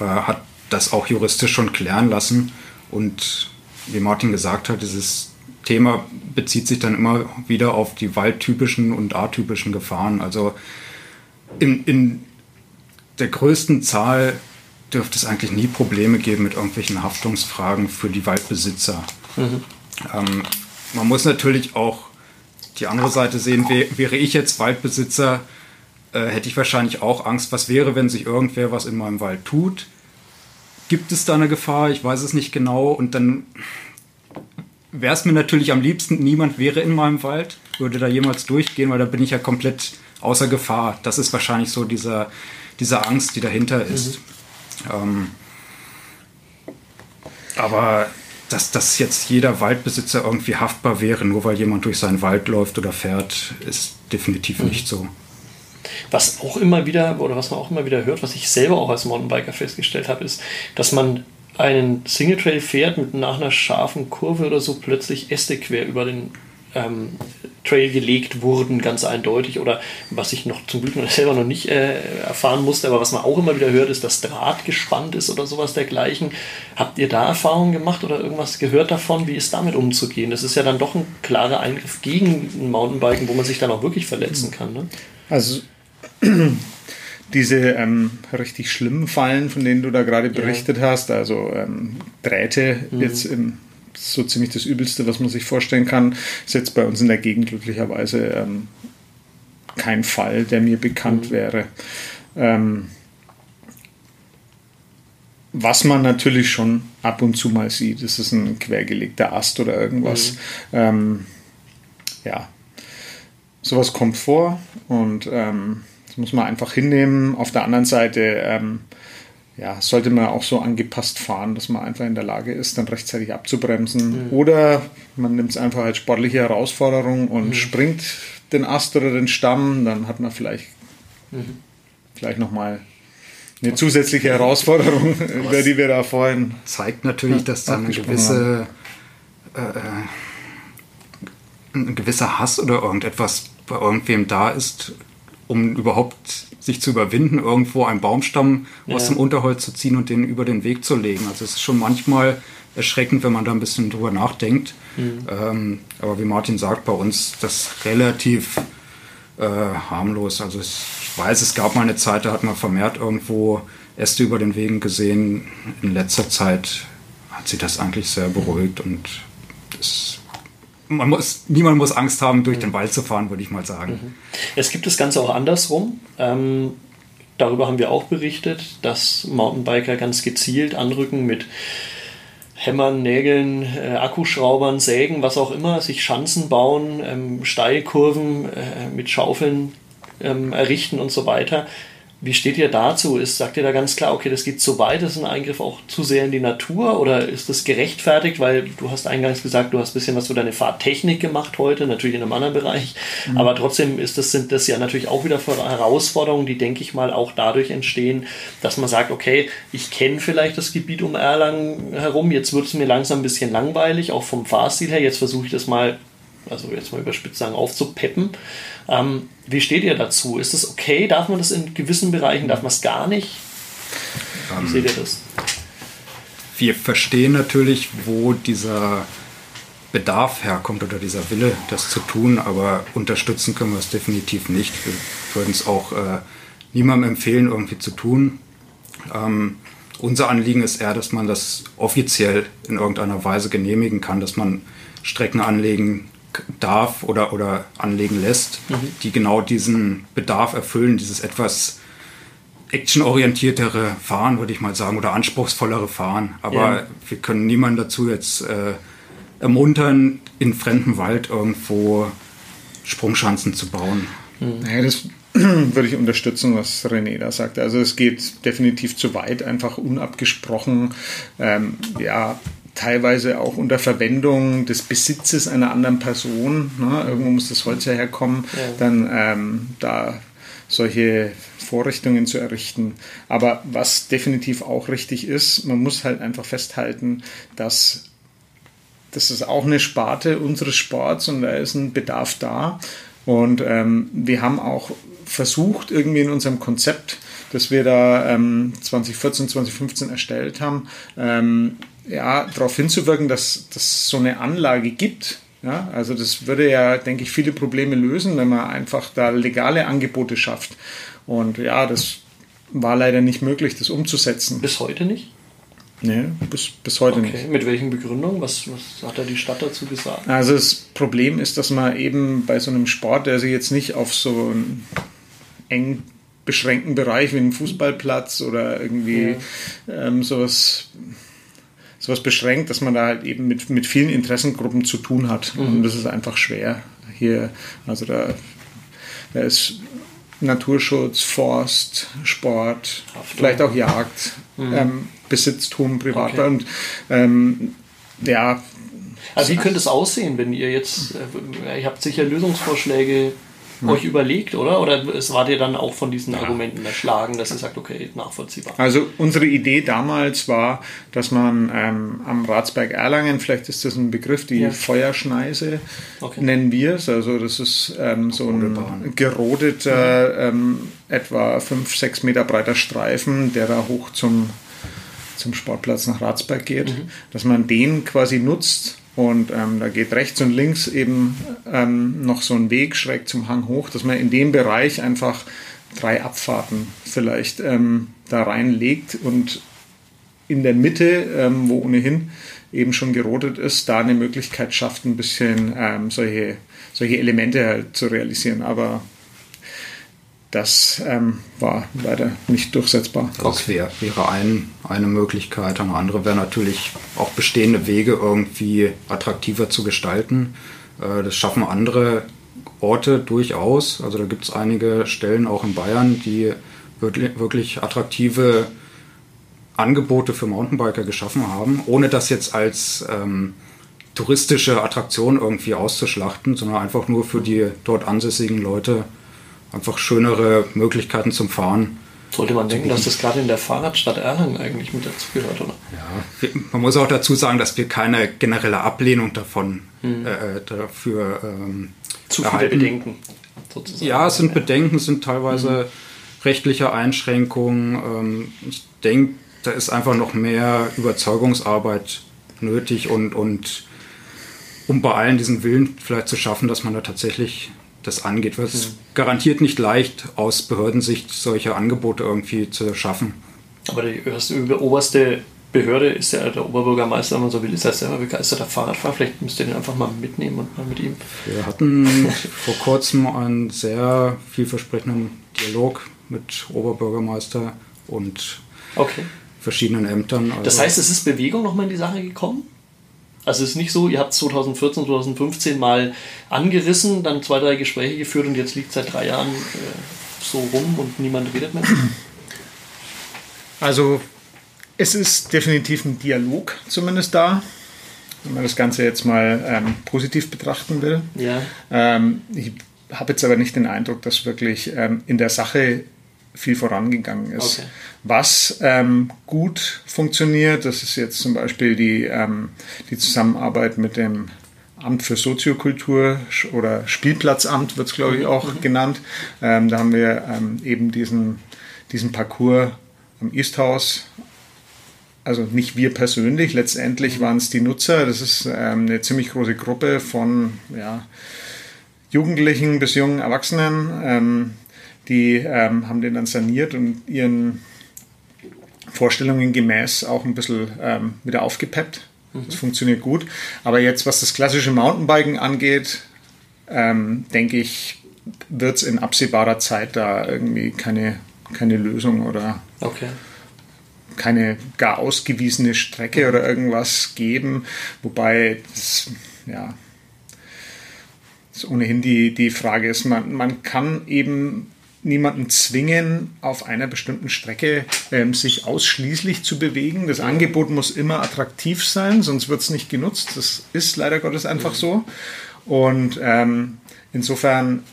hat das auch juristisch schon klären lassen und wie Martin gesagt hat, es ist Thema bezieht sich dann immer wieder auf die waldtypischen und atypischen Gefahren. Also in, in der größten Zahl dürfte es eigentlich nie Probleme geben mit irgendwelchen Haftungsfragen für die Waldbesitzer. Mhm. Ähm, man muss natürlich auch die andere Seite sehen. Wäre ich jetzt Waldbesitzer, äh, hätte ich wahrscheinlich auch Angst, was wäre, wenn sich irgendwer was in meinem Wald tut. Gibt es da eine Gefahr? Ich weiß es nicht genau. Und dann wäre es mir natürlich am liebsten, niemand wäre in meinem Wald, würde da jemals durchgehen, weil da bin ich ja komplett außer Gefahr. Das ist wahrscheinlich so dieser, diese Angst, die dahinter ist. Mhm. Ähm, aber dass, dass jetzt jeder Waldbesitzer irgendwie haftbar wäre, nur weil jemand durch seinen Wald läuft oder fährt, ist definitiv mhm. nicht so. Was auch immer wieder, oder was man auch immer wieder hört, was ich selber auch als Mountainbiker festgestellt habe, ist, dass man einen Singletrail fährt mit nach einer scharfen Kurve oder so plötzlich Äste quer über den ähm, Trail gelegt wurden, ganz eindeutig. Oder was ich noch zum Glück selber noch nicht äh, erfahren musste, aber was man auch immer wieder hört, ist, dass Draht gespannt ist oder sowas dergleichen. Habt ihr da Erfahrungen gemacht oder irgendwas gehört davon, wie ist damit umzugehen? Das ist ja dann doch ein klarer Eingriff gegen ein Mountainbiken, wo man sich dann auch wirklich verletzen kann. Ne? Also diese ähm, richtig schlimmen Fallen, von denen du da gerade berichtet ja. hast, also ähm, Drähte, mhm. jetzt im, so ziemlich das Übelste, was man sich vorstellen kann, ist jetzt bei uns in der Gegend glücklicherweise ähm, kein Fall, der mir bekannt mhm. wäre. Ähm, was man natürlich schon ab und zu mal sieht, ist es ein quergelegter Ast oder irgendwas. Mhm. Ähm, ja, sowas kommt vor und ähm, das muss man einfach hinnehmen. Auf der anderen Seite ähm, ja, sollte man auch so angepasst fahren, dass man einfach in der Lage ist, dann rechtzeitig abzubremsen. Mhm. Oder man nimmt es einfach als sportliche Herausforderung und mhm. springt den Ast oder den Stamm. Dann hat man vielleicht, mhm. vielleicht nochmal eine zusätzliche Herausforderung, über die wir da vorhin. Zeigt natürlich, dass da eine gewisse, äh, äh, ein gewisser Hass oder irgendetwas bei irgendwem da ist, um überhaupt sich zu überwinden, irgendwo einen Baumstamm ja. aus dem Unterholz zu ziehen und den über den Weg zu legen. Also es ist schon manchmal erschreckend, wenn man da ein bisschen drüber nachdenkt. Mhm. Ähm, aber wie Martin sagt, bei uns das relativ äh, harmlos. Also ich weiß, es gab mal eine Zeit, da hat man vermehrt irgendwo Äste über den Wegen gesehen. In letzter Zeit hat sie das eigentlich sehr beruhigt und das man muss, niemand muss Angst haben, durch den Wald zu fahren, würde ich mal sagen. Es gibt das Ganze auch andersrum. Ähm, darüber haben wir auch berichtet, dass Mountainbiker ganz gezielt anrücken mit Hämmern, Nägeln, äh, Akkuschraubern, Sägen, was auch immer, sich Schanzen bauen, ähm, Steilkurven äh, mit Schaufeln ähm, errichten und so weiter. Wie steht ihr dazu? Ist, sagt ihr da ganz klar, okay, das geht zu weit, das ist ein Eingriff auch zu sehr in die Natur oder ist das gerechtfertigt? Weil du hast eingangs gesagt, du hast ein bisschen was für deine Fahrtechnik gemacht heute, natürlich in einem anderen Bereich, mhm. aber trotzdem ist das, sind das ja natürlich auch wieder Herausforderungen, die, denke ich mal, auch dadurch entstehen, dass man sagt, okay, ich kenne vielleicht das Gebiet um Erlangen herum, jetzt wird es mir langsam ein bisschen langweilig, auch vom Fahrstil her, jetzt versuche ich das mal also jetzt mal überspitzt sagen, aufzupeppen. Ähm, wie steht ihr dazu? Ist das okay? Darf man das in gewissen Bereichen? Darf man es gar nicht? Wie seht ihr das? Wir verstehen natürlich, wo dieser Bedarf herkommt oder dieser Wille, das zu tun, aber unterstützen können wir es definitiv nicht. Wir würden es auch äh, niemandem empfehlen, irgendwie zu tun. Ähm, unser Anliegen ist eher, dass man das offiziell in irgendeiner Weise genehmigen kann, dass man Strecken anlegen darf oder, oder anlegen lässt, mhm. die genau diesen Bedarf erfüllen, dieses etwas actionorientiertere Fahren, würde ich mal sagen, oder anspruchsvollere Fahren. Aber ja. wir können niemanden dazu jetzt äh, ermuntern, in fremdem Wald irgendwo Sprungschanzen zu bauen. Mhm. Naja, das würde ich unterstützen, was René da sagt. Also es geht definitiv zu weit, einfach unabgesprochen. Ähm, ja, teilweise auch unter Verwendung des Besitzes einer anderen Person, ne, irgendwo muss das Holz ja herkommen, ja. dann ähm, da solche Vorrichtungen zu errichten. Aber was definitiv auch richtig ist, man muss halt einfach festhalten, dass das ist auch eine Sparte unseres Sports und da ist ein Bedarf da. Und ähm, wir haben auch versucht, irgendwie in unserem Konzept, das wir da ähm, 2014, 2015 erstellt haben, ähm, ja, darauf hinzuwirken, dass es so eine Anlage gibt. Ja, also das würde ja, denke ich, viele Probleme lösen, wenn man einfach da legale Angebote schafft. Und ja, das war leider nicht möglich, das umzusetzen. Bis heute nicht? Nee, bis, bis heute okay. nicht. Mit welchen Begründungen? Was, was hat da die Stadt dazu gesagt? Also das Problem ist, dass man eben bei so einem Sport, der sich jetzt nicht auf so einen eng beschränkten Bereich wie einen Fußballplatz oder irgendwie ja. ähm, sowas sowas beschränkt, dass man da halt eben mit, mit vielen Interessengruppen zu tun hat. Mhm. Und das ist einfach schwer hier. Also da, da ist Naturschutz, Forst, Sport, Haftung. vielleicht auch Jagd, mhm. ähm, Besitztum, Privat. Okay. Und ähm, ja. Also wie könnte es aussehen, wenn ihr jetzt, äh, ihr habt sicher Lösungsvorschläge hm. euch überlegt, oder? Oder es war dir dann auch von diesen ja. Argumenten erschlagen, dass ihr sagt, okay, nachvollziehbar? Also unsere Idee damals war, dass man ähm, am Ratsberg Erlangen, vielleicht ist das ein Begriff, die ja. Feuerschneise okay. nennen wir es. Also das ist ähm, so ein gerodeter, mhm. ähm, etwa 5, 6 Meter breiter Streifen, der da hoch zum, zum Sportplatz nach Ratsberg geht, mhm. dass man den quasi nutzt und ähm, da geht rechts und links eben ähm, noch so ein Weg schräg zum Hang hoch, dass man in dem Bereich einfach drei Abfahrten vielleicht ähm, da reinlegt und in der Mitte, ähm, wo ohnehin eben schon gerodet ist, da eine Möglichkeit schafft, ein bisschen ähm, solche, solche Elemente halt zu realisieren. Aber das ähm, war leider nicht durchsetzbar. Das wär, wäre ein, eine Möglichkeit. Eine andere wäre natürlich auch bestehende Wege irgendwie attraktiver zu gestalten. Äh, das schaffen andere Orte durchaus. Also da gibt es einige Stellen auch in Bayern, die wirklich, attraktive Angebote für Mountainbiker geschaffen haben, ohne das jetzt als ähm, touristische Attraktion irgendwie auszuschlachten, sondern einfach nur für die dort ansässigen Leute einfach schönere Möglichkeiten zum Fahren. Sollte man denken, dass das gerade in der Fahrradstadt Erlangen eigentlich mit dazu gehört, oder? Ja, man muss auch dazu sagen, dass wir keine generelle Ablehnung davon hm. äh, dafür ähm, Zu viele erhalten. Bedenken, sozusagen. Ja, es sind Bedenken, es sind teilweise hm. rechtliche Einschränkungen. Ähm, ich denke, da ist einfach noch mehr Überzeugungsarbeit nötig und, und um bei allen diesen Willen vielleicht zu schaffen, dass man da tatsächlich das angeht. Es ist garantiert nicht leicht, aus Behördensicht solche Angebote irgendwie zu schaffen. Aber die oberste Behörde ist ja der Oberbürgermeister, wenn man so will, ist ja selber begeisterter Fahrradfahrer. Vielleicht müsst ihr den einfach mal mitnehmen und mal mit ihm. Wir hatten vor kurzem einen sehr vielversprechenden Dialog mit Oberbürgermeister und Okay. verschiedenen Ämtern. Also Das heißt, es ist Bewegung nochmal in die Sache gekommen? Also es ist nicht so, ihr habt 2014, 2015 mal angerissen, dann zwei, drei Gespräche geführt und jetzt liegt seit drei Jahren äh, so rum und niemand redet mehr. Also es ist definitiv ein Dialog zumindest da, wenn man das Ganze jetzt mal ähm, positiv betrachten will. Ja. Ähm, ich habe jetzt aber nicht den Eindruck, dass wirklich ähm, in der Sache viel vorangegangen ist. Okay. Was ähm, gut funktioniert, das ist jetzt zum Beispiel die, ähm, die Zusammenarbeit mit dem Amt für Soziokultur oder Spielplatzamt wird es, glaube ich, auch genannt. Ähm, da haben wir ähm, eben diesen, diesen Parcours am Easthaus also nicht wir persönlich, letztendlich waren es die Nutzer. Das ist ähm, eine ziemlich große Gruppe von ja, Jugendlichen bis jungen Erwachsenen. Ähm, die ähm, haben den dann saniert und ihren Vorstellungen gemäß auch ein bisschen ähm, wieder aufgepeppt. Das funktioniert gut. Aber jetzt, was das klassische Mountainbiken angeht, ähm, denke ich, wird es in absehbarer Zeit da irgendwie keine, keine Lösung oder Okay. keine gar ausgewiesene Strecke oder irgendwas geben, wobei das, ja, das ohnehin die, die Frage ist, man, man kann eben niemanden zwingen, auf einer bestimmten Strecke ähm, sich ausschließlich zu bewegen. Das Angebot muss immer attraktiv sein, sonst wird es nicht genutzt. Das ist leider Gottes einfach so. Und ähm, insofern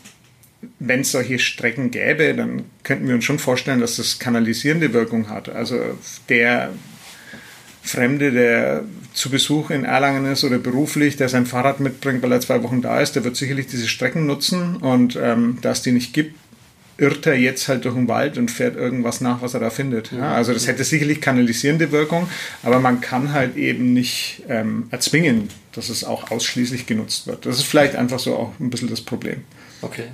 wenn es solche Strecken gäbe, dann könnten wir uns schon vorstellen, dass das kanalisierende Wirkung hat. Also der Fremde, der zu Besuch in Erlangen ist oder beruflich, der sein Fahrrad mitbringt, weil er zwei Wochen da ist, der wird sicherlich diese Strecken nutzen und ähm, da es die nicht gibt, irrt er jetzt halt durch den Wald und fährt irgendwas nach, was er da findet. Ja, also das hätte sicherlich kanalisierende Wirkung, aber man kann halt eben nicht ähm, erzwingen, dass es auch ausschließlich genutzt wird. Das ist vielleicht einfach so auch ein bisschen das Problem. Okay.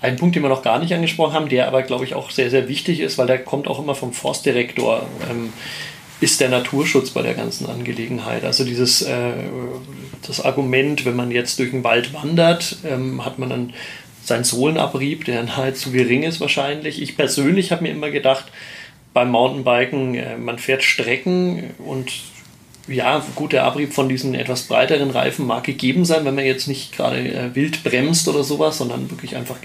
Ein Punkt, den wir noch gar nicht angesprochen haben, der aber, glaube ich, auch sehr, sehr wichtig ist, weil der kommt auch immer vom Forstdirektor, ähm, ist der Naturschutz bei der ganzen Angelegenheit. Also dieses äh, das Argument, wenn man jetzt durch den Wald wandert, ähm, hat man dann seinen Sohlenabrieb, der nahezu gering ist wahrscheinlich. Ich persönlich habe mir immer gedacht, beim Mountainbiken, äh, man fährt Strecken und ja, gut, der Abrieb von diesen etwas breiteren Reifen mag gegeben sein, wenn man jetzt nicht gerade äh, wild bremst oder sowas, sondern wirklich einfach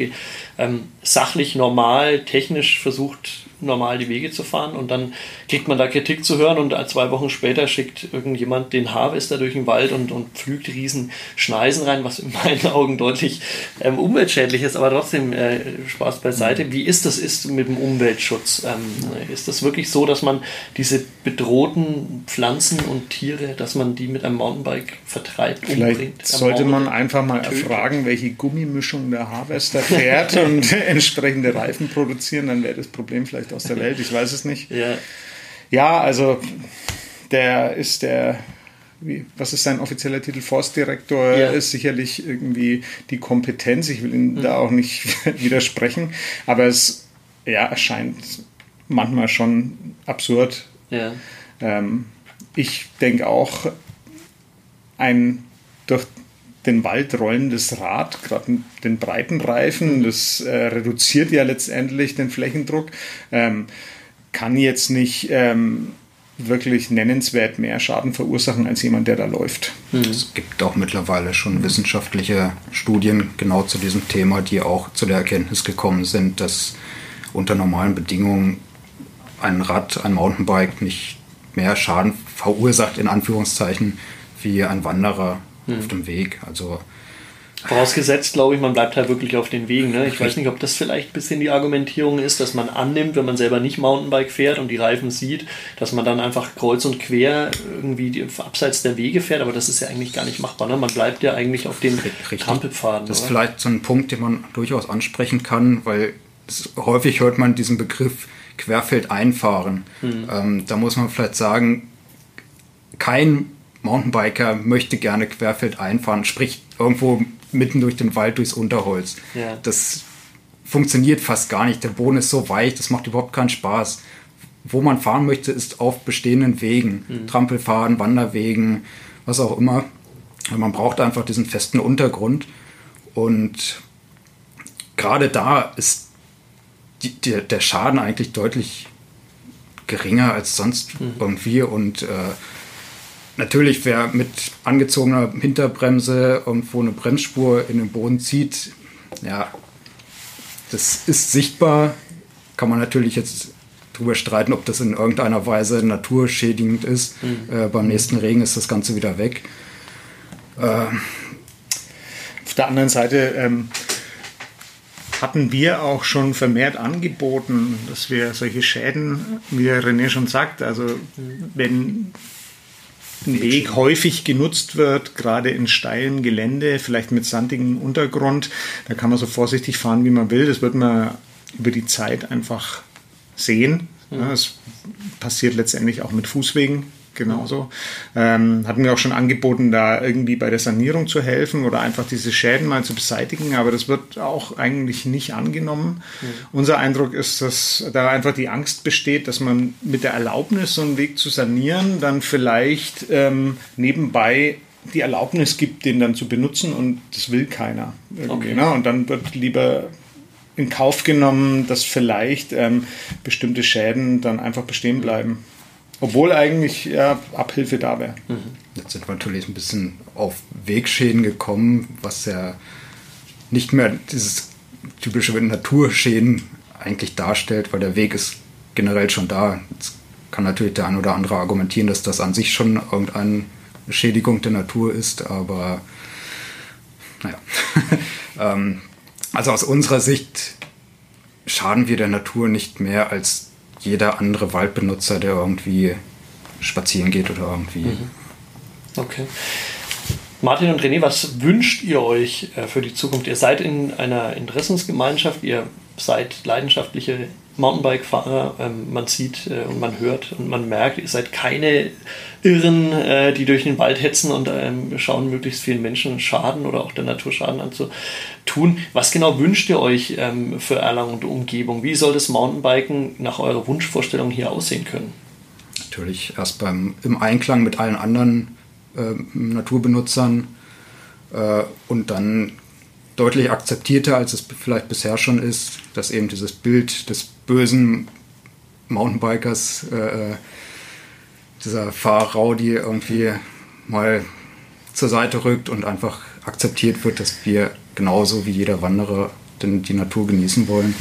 ähm, sachlich, normal, technisch versucht, normal die Wege zu fahren und dann kriegt man da Kritik zu hören und zwei Wochen später schickt irgendjemand den Harvester durch den Wald und, und pflügt riesen Schneisen rein, was in meinen Augen deutlich ähm, umweltschädlich ist, aber trotzdem äh, Spaß beiseite. Wie ist das ist mit dem Umweltschutz? Ähm, ist das wirklich so, dass man diese bedrohten Pflanzen und Tiere, dass man die mit einem Mountainbike vertreibt, Vielleicht umbringt? sollte man einfach mal tötet? erfragen, welche Gummimischung der Harvester fährt und entsprechende Reifen produzieren, dann wäre das Problem vielleicht aus der Welt. Ich weiß es nicht. Ja, Ja, also der ist der, wie, was ist sein offizieller Titel? Forstdirektor Ja. ist sicherlich irgendwie die Kompetenz. Ich will ihn da auch nicht widersprechen, aber es ja, erscheint manchmal schon absurd, ja. ähm, ich denke auch, ein durch den Wald rollendes Rad, gerade den breiten Reifen, das äh, reduziert ja letztendlich den Flächendruck, ähm, kann jetzt nicht ähm, wirklich nennenswert mehr Schaden verursachen als jemand, der da läuft. Es gibt auch mittlerweile schon wissenschaftliche Studien genau zu diesem Thema, die auch zu der Erkenntnis gekommen sind, dass unter normalen Bedingungen ein Rad, ein Mountainbike nicht mehr Schaden verursacht, in Anführungszeichen, wie ein Wanderer auf dem Weg. Also Vorausgesetzt, glaube ich, man bleibt halt wirklich auf den Wegen. Ne? Ich weiß nicht, ob das vielleicht ein bisschen die Argumentierung ist, dass man annimmt, wenn man selber nicht Mountainbike fährt und die Reifen sieht, dass man dann einfach kreuz und quer irgendwie die, abseits der Wege fährt, aber das ist ja eigentlich gar nicht machbar. Ne? Man bleibt ja eigentlich auf den Richtig. Trampelpfaden. Das ist oder? vielleicht so ein Punkt, den man durchaus ansprechen kann, weil es, häufig hört man diesen Begriff Querfeldeinfahren. Ähm, da muss man vielleicht sagen, kein Mountainbiker möchte gerne querfeld einfahren, sprich irgendwo mitten durch den Wald, durchs Unterholz. Ja. Das funktioniert fast gar nicht. Der Boden ist so weich, das macht überhaupt keinen Spaß. wo man fahren möchte, ist auf bestehenden Wegen, mhm. Trampelfaden, Wanderwegen, was auch immer. Man braucht einfach diesen festen Untergrund. Und gerade da ist die, die, der Schaden eigentlich deutlich geringer als sonst mhm. irgendwie. Und äh, natürlich, wer mit angezogener Hinterbremse irgendwo eine Bremsspur in den Boden zieht, ja, das ist sichtbar. Kann man natürlich jetzt drüber streiten, ob das in irgendeiner Weise naturschädigend ist. Mhm. Äh, beim nächsten Regen ist das Ganze wieder weg. Äh, Auf der anderen Seite ähm, hatten wir auch schon vermehrt angeboten, dass wir solche Schäden, wie René schon sagt, also wenn Weg häufig genutzt wird, gerade in steilem Gelände, vielleicht mit sandigem Untergrund, da kann man so vorsichtig fahren, wie man will. Das wird man über die Zeit einfach sehen. Es passiert letztendlich auch mit Fußwegen genauso. Ähm, hatten wir auch schon angeboten, da irgendwie bei der Sanierung zu helfen oder einfach diese Schäden mal zu beseitigen, aber das wird auch eigentlich nicht angenommen. Mhm. Unser Eindruck ist, dass da einfach die Angst besteht, dass man mit der Erlaubnis, so einen Weg zu sanieren, dann vielleicht ähm, nebenbei die Erlaubnis gibt, den dann zu benutzen und das will keiner. Okay. Ne? Und dann wird lieber in Kauf genommen, dass vielleicht ähm, bestimmte Schäden dann einfach bestehen bleiben. Obwohl eigentlich ja, Abhilfe da wäre. Mhm. Jetzt sind wir natürlich ein bisschen auf Wegschäden gekommen, was ja nicht mehr dieses typische Naturschäden eigentlich darstellt, weil der Weg ist generell schon da. Jetzt kann natürlich der ein oder andere argumentieren, dass das an sich schon irgendeine Schädigung der Natur ist, aber naja. ähm, also aus unserer Sicht schaden wir der Natur nicht mehr als jeder andere Waldbenutzer, der irgendwie spazieren geht oder irgendwie. Mhm. Okay. Martin und René, was wünscht ihr euch äh, für die Zukunft? Ihr seid in einer Interessensgemeinschaft, ihr seid leidenschaftliche Mountainbike-Fahrer. Ähm, man sieht äh, und man hört und man merkt, ihr seid keine Irren, äh, die durch den Wald hetzen und ähm, schauen, möglichst vielen Menschen Schaden oder auch der Natur Schaden anzutun. Was genau wünscht ihr euch ähm, für Erlangen und Umgebung? Wie soll das Mountainbiken nach eurer Wunschvorstellung hier aussehen können? Natürlich erst beim, im Einklang mit allen anderen äh, Naturbenutzern äh, und dann deutlich akzeptierter, als es vielleicht bisher schon ist, dass eben dieses Bild des bösen Mountainbikers, äh, äh dieser Fahrraudi irgendwie mal zur Seite rückt und einfach akzeptiert wird, dass wir genauso wie jeder Wanderer denn die Natur genießen wollen.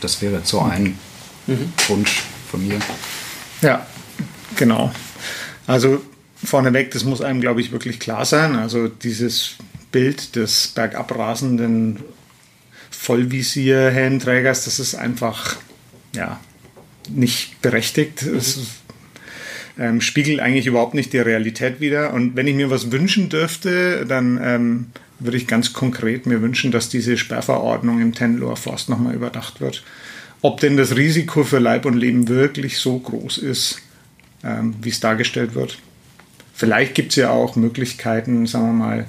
Das wäre so ein mhm. Wunsch von mir. Ja, genau. Also vorneweg, das muss einem, glaube ich, wirklich klar sein. Also dieses Bild des bergabrasenden Vollvisier-Helmträgers, das ist einfach ja, nicht berechtigt. Mhm. Es ähm, spiegelt eigentlich überhaupt nicht die Realität wider. Und wenn ich mir was wünschen dürfte, dann ähm, würde ich ganz konkret mir wünschen, dass diese Sperrverordnung im Tenloer Forst nochmal überdacht wird. Ob denn das Risiko für Leib und Leben wirklich so groß ist, ähm, wie es dargestellt wird. Vielleicht gibt es ja auch Möglichkeiten, sagen wir mal,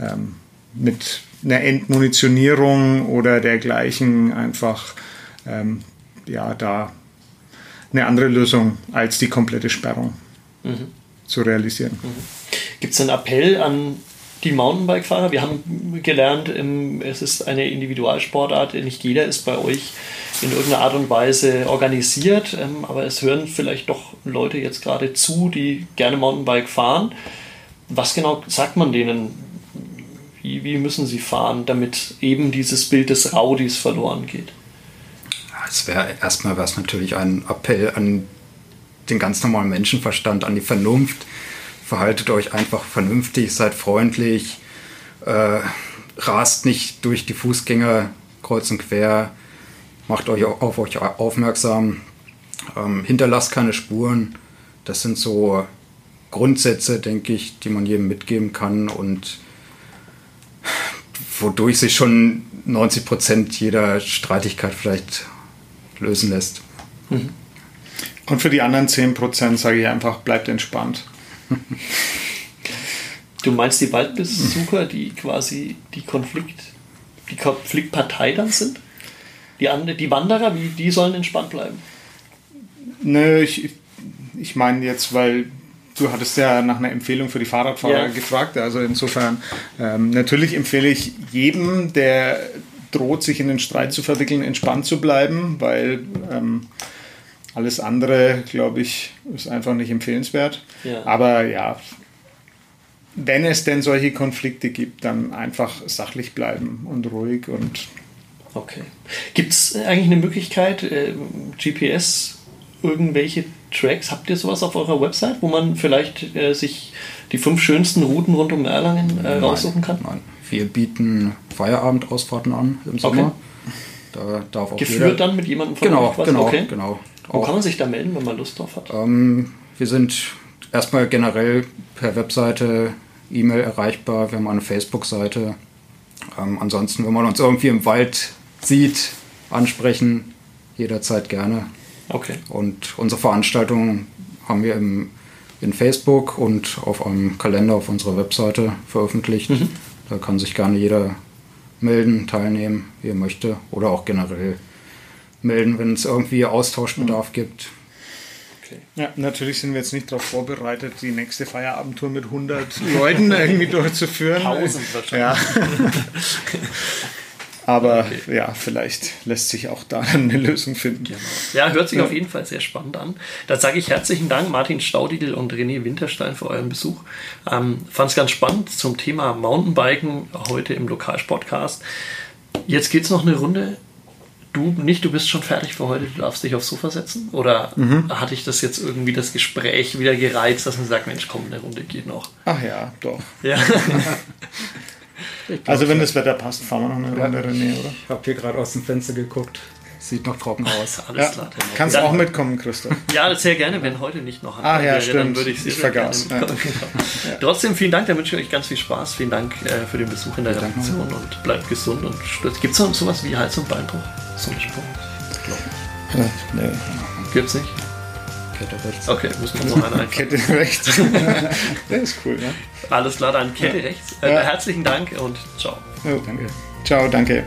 ähm, mit einer Entmunitionierung oder dergleichen einfach ähm, ja, da eine andere Lösung als die komplette Sperrung mhm. zu realisieren. Mhm. Gibt es einen Appell an die Mountainbike-Fahrer? Wir haben gelernt, es ist eine Individualsportart, nicht jeder ist bei euch in irgendeiner Art und Weise organisiert, ähm, aber es hören vielleicht doch Leute jetzt gerade zu, die gerne Mountainbike fahren. Was genau sagt man denen? Wie, wie müssen sie fahren, damit eben dieses Bild des Raudis verloren geht? Es wäre erstmal wäre es natürlich ein Appell an den ganz normalen Menschenverstand, an die Vernunft. Verhaltet euch einfach vernünftig, seid freundlich, äh, rast nicht durch die Fußgänger kreuz und quer, macht euch auf euch aufmerksam, ähm, hinterlasst keine Spuren. Das sind so Grundsätze, denke ich, die man jedem mitgeben kann und wodurch sich schon 90 Prozent jeder Streitigkeit vielleicht lösen lässt. Mhm. Und für die anderen 10 Prozent sage ich einfach, bleibt entspannt. Du meinst die Waldbesucher, die quasi die Konflikt, die Konfliktpartei dann sind? Die, andere, die Wanderer, wie, die sollen entspannt bleiben? Nö, ich, ich meine jetzt, weil du hattest ja nach einer Empfehlung für die Fahrradfahrer Ja. gefragt. Also insofern, ähm, natürlich empfehle ich jedem, der droht, sich in den Streit zu verwickeln, entspannt zu bleiben, weil ähm, alles andere, glaube ich, ist einfach nicht empfehlenswert. Ja. Aber ja, wenn es denn solche Konflikte gibt, dann einfach sachlich bleiben und ruhig und Okay. Gibt es eigentlich eine Möglichkeit, äh, GPS, irgendwelche Tracks, habt ihr sowas auf eurer Website, wo man vielleicht äh, sich die fünf schönsten Routen rund um Erlangen äh, raussuchen kann? Nein. Wir bieten Feierabendausfahrten an im Sommer. Da darf auch Geführt jeder, dann mit jemandem von Genau, euch was? genau, okay. genau. Wo Auch, kann man sich da melden, wenn man Lust drauf hat? ähm, wir sind erstmal generell per Webseite, E-Mail erreichbar. Wir haben eine Facebook-Seite. Ähm, ansonsten, wenn man uns irgendwie im Wald sieht, ansprechen, jederzeit gerne. Okay. Und unsere Veranstaltungen haben wir im, in Facebook und auf einem Kalender auf unserer Webseite veröffentlicht. Da kann sich gerne jeder melden, teilnehmen, wie er möchte. Oder auch generell melden, wenn es irgendwie Austauschbedarf gibt. okay. Ja, natürlich sind wir jetzt nicht darauf vorbereitet, die nächste Feierabendtour mit 100 Leuten irgendwie durchzuführen. Tausend wahrscheinlich. Ja. Aber ja, vielleicht lässt sich auch da eine Lösung finden. Ja, hört sich auf jeden Fall sehr spannend an. Da sage ich herzlichen Dank, Martin Staudigl und René Winterstein, für euren Besuch. Ähm, Fand es ganz spannend zum Thema Mountainbiken heute im Lokalsportcast. Jetzt geht es noch eine Runde. Du nicht, du bist schon fertig für heute, du darfst dich aufs Sofa setzen? Oder hatte ich das jetzt irgendwie das Gespräch wieder gereizt, dass man sagt, Mensch, komm, eine Runde geht noch? Ach ja, doch. Ja. Also wenn das Wetter passt, fahren wir noch eine Runde, René, oder? Ich habe hier gerade aus dem Fenster geguckt. Sieht noch trocken aus. Alles Ja, klar. kannst Dann- auch mitkommen, Christoph. Ja, sehr gerne, wenn heute nicht noch Ah, ja, wäre, dann stimmt. würde ich sehr, Ich vergaß, gerne ja. Trotzdem vielen Dank, dann wünsche ich euch ganz viel Spaß. Vielen Dank äh, für den Besuch in der Redaktion und bleibt gesund und stürzt. Gibt es noch sowas wie Hals- und Beinbruch? So ein Sprung? Nee. Gibt's nicht? Kette rechts. Okay, müssen wir noch einen einfallen. Kette rechts. Der ist cool, ne? Alles klar, dann Kette rechts. Äh, Ja. Herzlichen Dank und ciao. Oh, danke. Ciao, danke.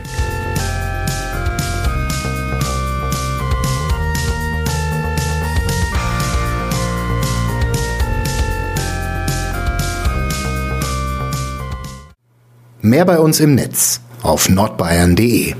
Mehr bei uns im Netz auf nordbayern.de.